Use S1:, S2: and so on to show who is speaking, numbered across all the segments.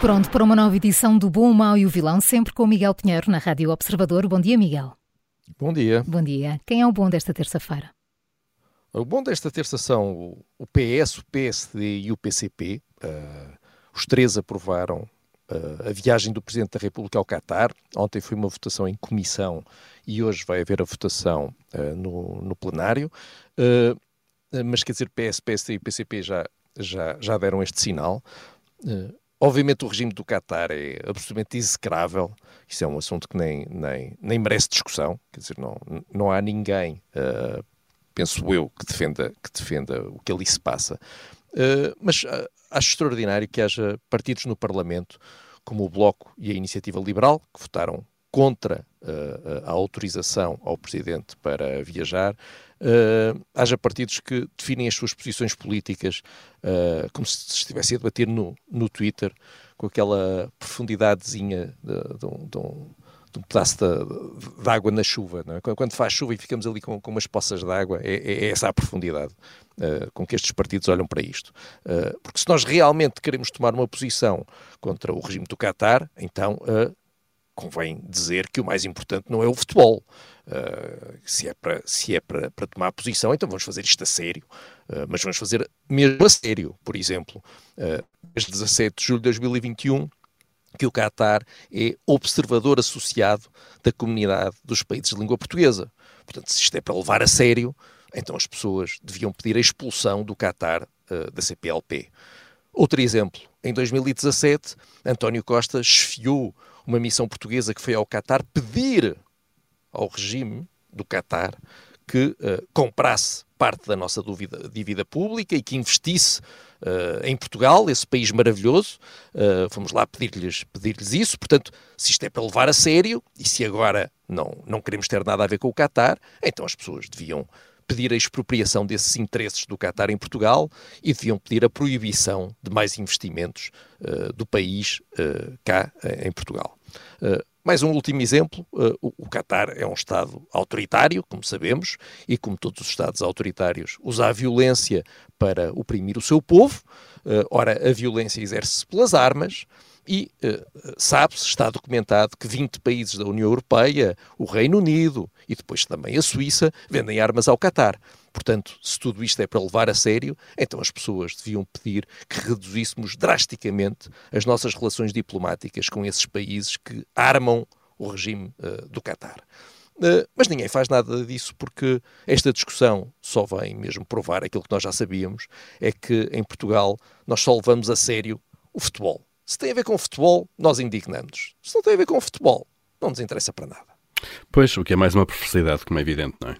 S1: Pronto para uma nova edição do Bom, o Mau e o Vilão, sempre com o Miguel Pinheiro na Rádio Observador. Bom dia, Miguel.
S2: Bom dia.
S1: Bom dia. Quem é o bom desta terça-feira?
S2: O bom desta terça são o PS, o PSD e o PCP. Uh, os três aprovaram uh, a viagem do Presidente da República ao Catar. Ontem foi uma votação em comissão e hoje vai haver a votação uh, no, no, plenário. mas quer dizer, PS, PSD e PCP já, já, já deram este sinal. Obviamente o regime do Qatar é absolutamente execrável, isso é um assunto que nem, nem, nem merece discussão, quer dizer, não, não há ninguém, uh, penso eu, que defenda, que defenda o que ali se passa. Uh, mas uh, acho extraordinário que haja partidos no Parlamento, como o Bloco e a Iniciativa Liberal, que votaram contra a autorização ao Presidente para viajar, uh, haja partidos que definem as suas posições políticas uh, como se estivessem a debater no, no Twitter, com aquela profundidadezinha de, de, um, de, um, de um, pedaço de, de, água na chuva. É? Quando faz chuva e ficamos ali com, com umas poças de água, é, é, é essa a profundidade uh, com que estes partidos olham para isto. porque se nós realmente queremos tomar uma posição contra o regime do Qatar, então convém dizer que o mais importante não é o futebol. Uh, se é, para, se é para, tomar posição, então vamos fazer isto a sério. Uh, mas vamos fazer mesmo a sério. Por exemplo, uh, desde 17 de julho de 2021, que o Qatar é observador associado da comunidade dos países de língua portuguesa. Portanto, se isto é para levar a sério, então as pessoas deviam pedir a expulsão do Qatar uh, da CPLP. Outro exemplo, em 2017, António Costa esfiou uma missão portuguesa que foi ao Qatar pedir ao regime do Qatar que uh, comprasse parte da nossa dúvida, dívida pública e que investisse uh, em Portugal, esse país maravilhoso. Uh, fomos lá pedir-lhes pedir isso. Portanto, se isto é para levar a sério e se agora não, não queremos ter nada a ver com o Qatar, então as pessoas deviam pedir a expropriação desses interesses do Qatar em Portugal e deviam pedir a proibição de mais investimentos uh, do país uh, cá uh, em Portugal. mais um último exemplo: o Qatar é um Estado autoritário, como sabemos, e como todos os Estados autoritários, usa a violência para oprimir o seu povo. ora, a violência exerce-se pelas armas. E uh, sabe-se, está documentado, que 20 países da União Europeia, o Reino Unido e depois também a Suíça, vendem armas ao Qatar. Portanto, se tudo isto é para levar a sério, então as pessoas deviam pedir que reduzíssemos drasticamente as nossas relações diplomáticas com esses países que armam o regime uh, do Qatar. Uh, mas ninguém faz nada disso porque esta discussão só vem mesmo provar aquilo que nós já sabíamos: é que em Portugal nós só levamos a sério o futebol. Se tem a ver com futebol, nós indignamos. Se não tem a ver com futebol, não nos interessa para nada.
S3: Pois, o que é mais uma perversidade, como é evidente, não é?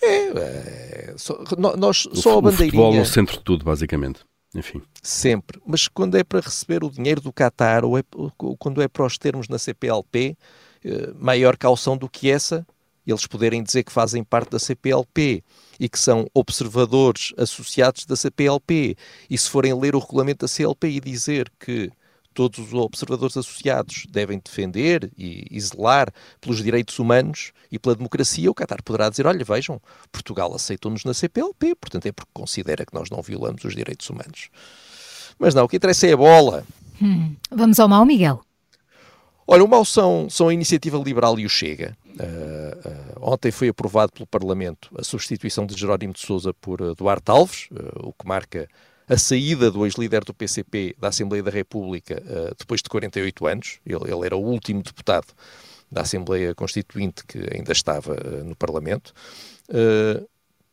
S2: É, é só, nós, o, só a bandeirinha... O
S3: futebol no centro de tudo, basicamente. Enfim.
S2: Sempre. Mas quando é para receber o dinheiro do Qatar ou, é, ou quando é para os termos na CPLP, eh, maior caução do que essa, eles poderem dizer que fazem parte da CPLP e que são observadores associados da CPLP, e se forem ler o regulamento da CLP e dizer que todos os observadores associados devem defender e, zelar pelos direitos humanos e pela democracia, o Qatar poderá dizer: olha, vejam, Portugal aceitou-nos na CPLP, portanto é porque considera que nós não violamos os direitos humanos. Mas não, o que interessa é a bola.
S1: Hum, vamos ao mal, Miguel.
S2: Olha, o mal são, são a Iniciativa Liberal e o Chega. Uh, uh, ontem foi aprovado pelo Parlamento a substituição de Jerónimo de Sousa por uh, Duarte Alves, o que marca a saída do ex-líder do PCP da Assembleia da República depois de 48 anos. Ele, ele, era o último deputado da Assembleia Constituinte que ainda estava no Parlamento.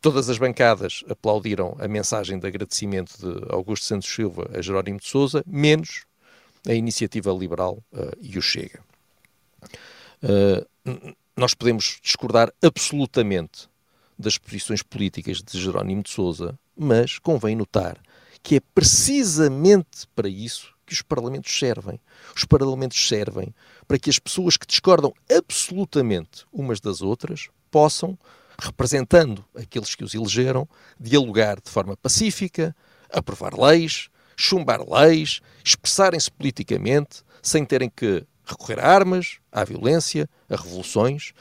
S2: todas as bancadas aplaudiram a mensagem de agradecimento de Augusto Santos Silva a Jerónimo de Sousa, menos a Iniciativa Liberal e o Chega nós podemos discordar absolutamente das posições políticas de Jerónimo de Sousa, mas convém notar que é precisamente para isso que os parlamentos servem. Os parlamentos servem para que as pessoas que discordam absolutamente umas das outras possam, representando aqueles que os elegeram, dialogar de forma pacífica, aprovar leis, chumbar leis, expressarem-se politicamente, sem terem que recorrer a armas, à violência, a revoluções.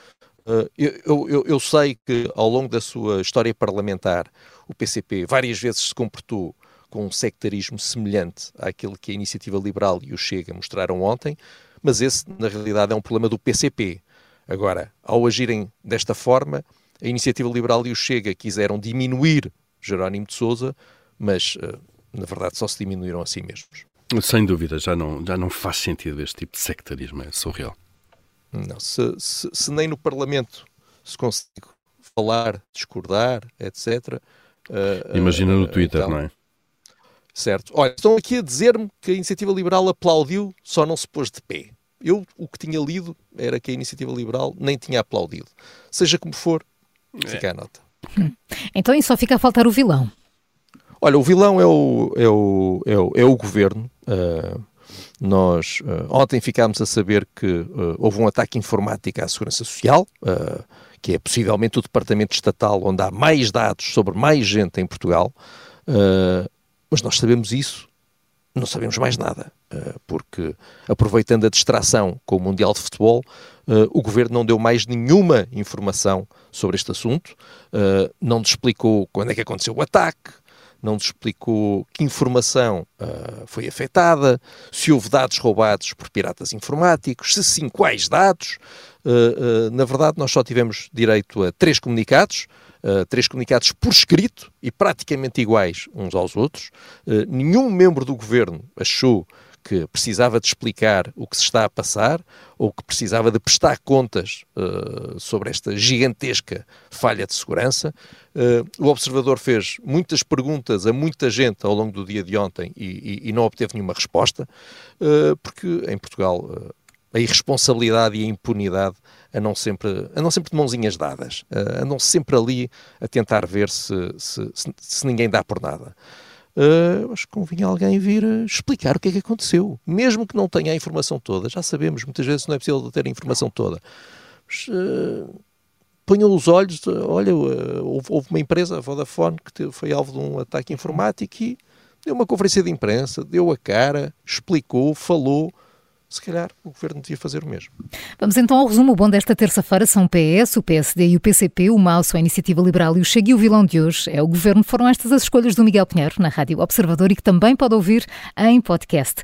S2: Uh, eu, eu, eu, sei que ao longo da sua história parlamentar o PCP várias vezes se comportou com um sectarismo semelhante àquele que a Iniciativa Liberal e o Chega mostraram ontem, mas esse, na realidade, é um problema do PCP. Agora, ao agirem desta forma, a Iniciativa Liberal e o Chega quiseram diminuir Jerónimo de Sousa, mas, uh, na verdade, só se diminuíram a si mesmos.
S3: Sem dúvida, já não, já não faz sentido este tipo de sectarismo, é surreal.
S2: Não, se, se, se nem no Parlamento se consegue falar, discordar, etc.
S3: Uh, Imagina no uh, Twitter, então, não é?
S2: Certo. Olha, estão aqui a dizer-me que a Iniciativa Liberal aplaudiu, só não se pôs de pé. Eu, o que tinha lido era que a Iniciativa Liberal nem tinha aplaudido. Seja como for, fica é. a nota.
S1: Hum. Então, e só fica a faltar o vilão.
S2: Olha, o vilão é o, é o, é o, é o governo. Uh, nós uh, ontem ficámos a saber que uh, houve um ataque informático à Segurança Social, que é possivelmente o departamento estatal onde há mais dados sobre mais gente em Portugal, mas nós sabemos isso, não sabemos mais nada, porque aproveitando a distração com o Mundial de Futebol, o governo não deu mais nenhuma informação sobre este assunto, não nos explicou quando é que aconteceu o ataque, não nos explicou que informação uh, foi afetada, se houve dados roubados por piratas informáticos, se sim, quais dados. Uh, uh, na verdade, nós só tivemos direito a três comunicados, três comunicados por escrito e praticamente iguais uns aos outros. nenhum membro do governo achou que precisava de explicar o que se está a passar ou que precisava de prestar contas uh, sobre esta gigantesca falha de segurança. Uh, o observador fez muitas perguntas a muita gente ao longo do dia de ontem e, e, e não obteve nenhuma resposta, uh, porque em Portugal a irresponsabilidade e a impunidade andam sempre, andam sempre de mãozinhas dadas, andam sempre ali a tentar ver se, se, se, se ninguém dá por nada uh, acho que convinha alguém vir explicar o que é que aconteceu. Mesmo que não tenha a informação toda, já sabemos, muitas vezes não é possível ter a informação toda. Mas, uh, ponham os olhos, olha, uh, houve, houve, uma empresa, a Vodafone, que teve, foi alvo de um ataque informático e deu uma conferência de imprensa, deu a cara, explicou, falou, se calhar o governo devia fazer o mesmo.
S1: Vamos então ao resumo. O bom desta terça-feira são o PS, o PSD e o PCP, o MAU, a Iniciativa Liberal e o Chega e o vilão de hoje é o governo. Foram estas as escolhas do Miguel Pinheiro na Rádio Observador e que também pode ouvir em podcast.